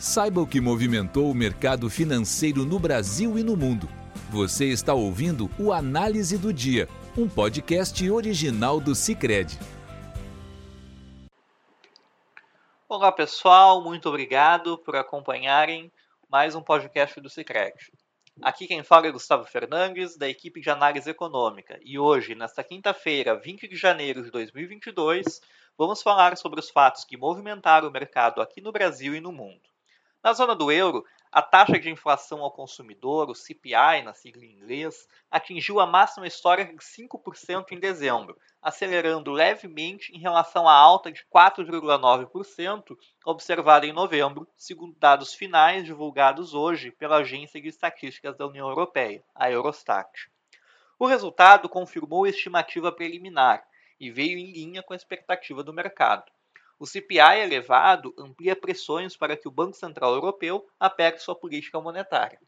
Saiba o que movimentou o mercado financeiro no Brasil e no mundo. Você está ouvindo o Análise do Dia, um podcast original do Cicred. Olá pessoal, muito obrigado por acompanharem mais um podcast do Cicred. Aqui quem fala é Gustavo Fernandes, da equipe de análise econômica, e hoje, nesta quinta-feira, 20 de janeiro de 2022, vamos falar sobre os fatos que movimentaram o mercado aqui no Brasil e no mundo. Na zona do euro, a taxa de inflação ao consumidor, o CPI, na sigla em inglês, atingiu a máxima histórica de 5% em dezembro, acelerando levemente em relação à alta de 4,9% observada em novembro, segundo dados finais divulgados hoje pela Agência de Estatísticas da União Europeia, a Eurostat. O resultado confirmou a estimativa preliminar e veio em linha com a expectativa do mercado. O CPI elevado amplia pressões para que o Banco Central Europeu aperte sua política monetária.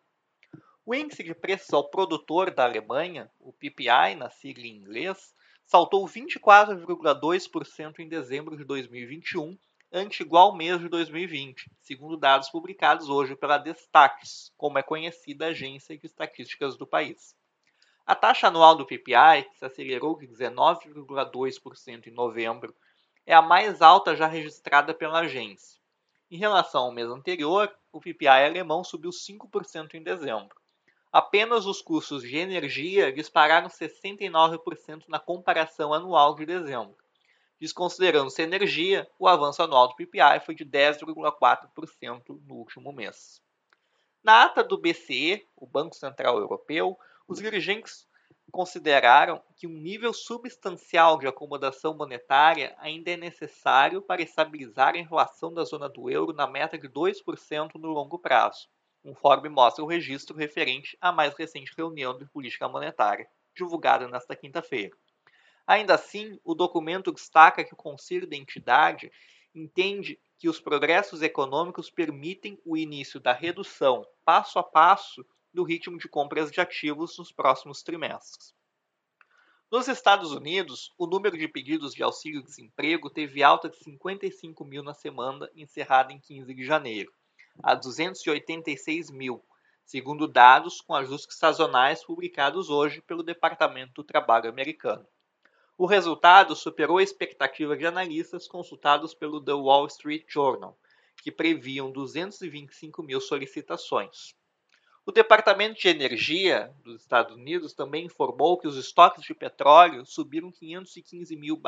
O índice de preços ao produtor da Alemanha, o PPI na sigla em inglês, saltou 24,2% em dezembro de 2021, ante igual mês de 2020, segundo dados publicados hoje pela Destaques, como é conhecida a agência de estatísticas do país. A taxa anual do PPI, que se acelerou de 19,2% em novembro é a mais alta já registrada pela agência. Em relação ao mês anterior, o PPI alemão subiu 5% em dezembro. Apenas os custos de energia dispararam 69% na comparação anual de dezembro. Desconsiderando-se energia, o avanço anual do PPI foi de 10,4% no último mês. Na ata do BCE, o Banco Central Europeu, os dirigentes consideraram que um nível substancial de acomodação monetária ainda é necessário para estabilizar a inflação da zona do euro na meta de 2% no longo prazo, conforme mostra o registro referente à mais recente reunião de política monetária, divulgada nesta quinta-feira. Ainda assim, o documento destaca que o Conselho da entidade entende que os progressos econômicos permitem o início da redução, passo a passo, do ritmo de compras de ativos nos próximos trimestres. Nos Estados Unidos, o número de pedidos de auxílio-desemprego teve alta de 55 mil na semana encerrada em 15 de janeiro, a 286 mil, segundo dados com ajustes sazonais publicados hoje pelo Departamento do Trabalho americano. O resultado superou a expectativa de analistas consultados pelo The Wall Street Journal, que previam 225 mil solicitações. O Departamento de Energia dos Estados Unidos também informou que os estoques de petróleo subiram 515 mil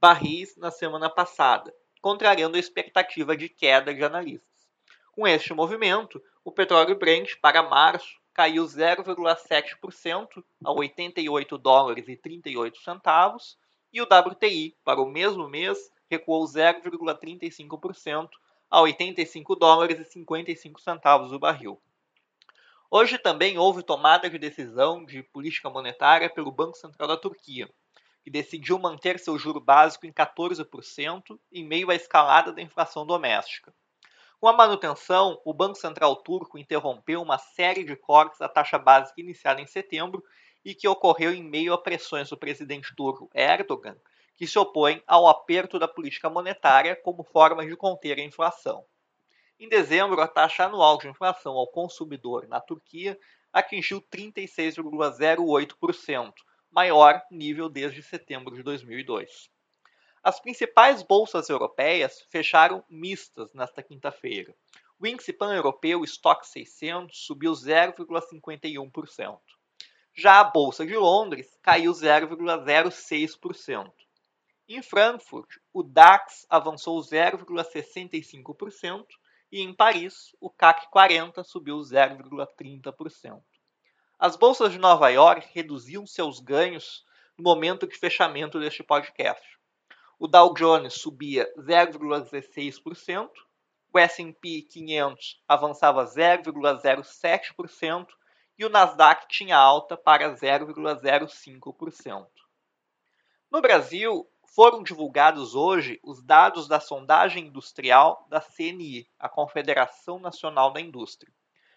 barris na semana passada, contrariando a expectativa de queda de analistas. Com este movimento, o petróleo Brent para março caiu 0,7% a 88 dólares e 38 centavos e o WTI para o mesmo mês recuou 0,35% a 85 dólares e 55 centavos o barril. Hoje também houve tomada de decisão de política monetária pelo Banco Central da Turquia, que decidiu manter seu juro básico em 14% em meio à escalada da inflação doméstica. Com a manutenção, o Banco Central turco interrompeu uma série de cortes à taxa básica iniciada em setembro e que ocorreu em meio a pressões do presidente turco Erdogan, que se opõe ao aperto da política monetária como forma de conter a inflação. Em dezembro, a taxa anual de inflação ao consumidor na Turquia atingiu 36,08%, maior nível desde setembro de 2002. As principais bolsas europeias fecharam mistas nesta quinta-feira. O índice pan-europeu Stock 600 subiu 0,51%. Já a bolsa de Londres caiu 0,06%. Em Frankfurt, o DAX avançou 0,65% e em Paris, o CAC 40 subiu 0,30%. As bolsas de Nova York reduziam seus ganhos no momento de fechamento deste podcast. O Dow Jones subia 0,16%, o S&P 500 avançava 0,07% e o Nasdaq tinha alta para 0,05%. No Brasil, foram divulgados hoje os dados da sondagem industrial da CNI, a Confederação Nacional da Indústria.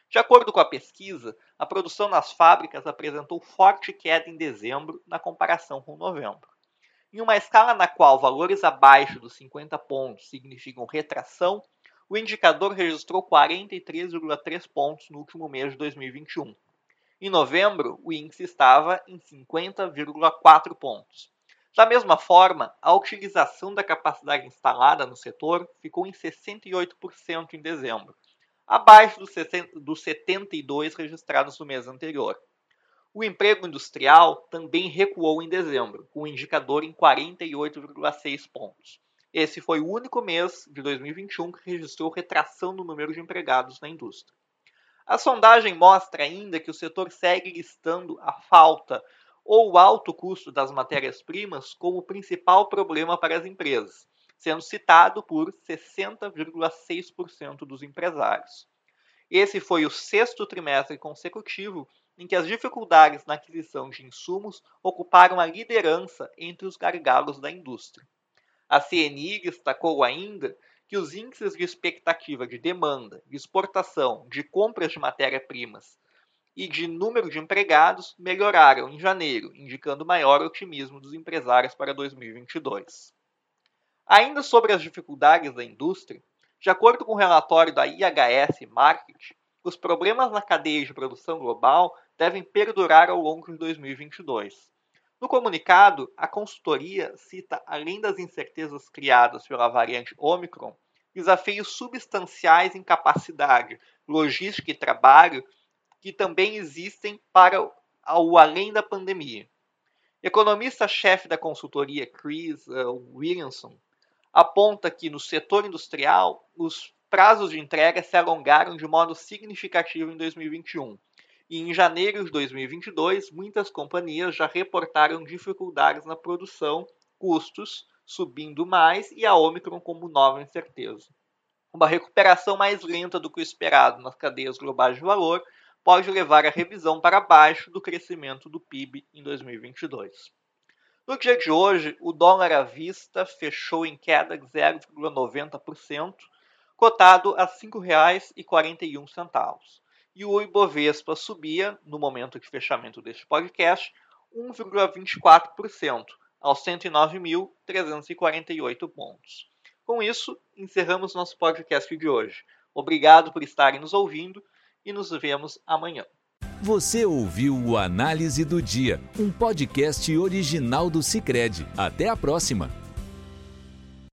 De acordo com a pesquisa, a produção nas fábricas apresentou forte queda em dezembro na comparação com novembro. Em uma escala na qual valores abaixo dos 50 pontos significam retração, o indicador registrou 43,3 pontos no último mês de 2021. Em novembro, o índice estava em 50,4 pontos. Da mesma forma, a utilização da capacidade instalada no setor ficou em 68% em dezembro, abaixo dos 72 registrados no mês anterior. O emprego industrial também recuou em dezembro, com o indicador em 48,6 pontos. Esse foi o único mês de 2021 que registrou retração no número de empregados na indústria. A sondagem mostra ainda que o setor segue listando a falta ou o alto custo das matérias-primas como principal problema para as empresas, sendo citado por 60,6% dos empresários. Esse foi o sexto trimestre consecutivo em que as dificuldades na aquisição de insumos ocuparam a liderança entre os gargalos da indústria. A CNI destacou ainda que os índices de expectativa de demanda, de exportação, de compras de matéria-primas e de número de empregados melhoraram em janeiro, indicando maior otimismo dos empresários para 2022. Ainda sobre as dificuldades da indústria, de acordo com o relatório da IHS Market, os problemas na cadeia de produção global devem perdurar ao longo de 2022. No comunicado, a consultoria cita, além das incertezas criadas pela variante Omicron, desafios substanciais em capacidade, logística e trabalho que também existem para o além da pandemia. Economista-chefe da consultoria Chris uh, Williamson aponta que no setor industrial os prazos de entrega se alongaram de modo significativo em 2021 e em janeiro de 2022, muitas companhias já reportaram dificuldades na produção, custos subindo mais e a Omicron como nova incerteza. Uma recuperação mais lenta do que o esperado nas cadeias globais de valor pode levar a revisão para baixo do crescimento do PIB em 2022. No dia de hoje, o dólar à vista fechou em queda de 0,90%, cotado a R$ 5,41 e o Ibovespa subia, no momento de fechamento deste podcast, 1,24%, aos 109.348 pontos. Com isso, encerramos nosso podcast de hoje. Obrigado por estarem nos ouvindo e nos vemos amanhã. Você ouviu o Análise do Dia, um podcast original do Cicred. Até a próxima!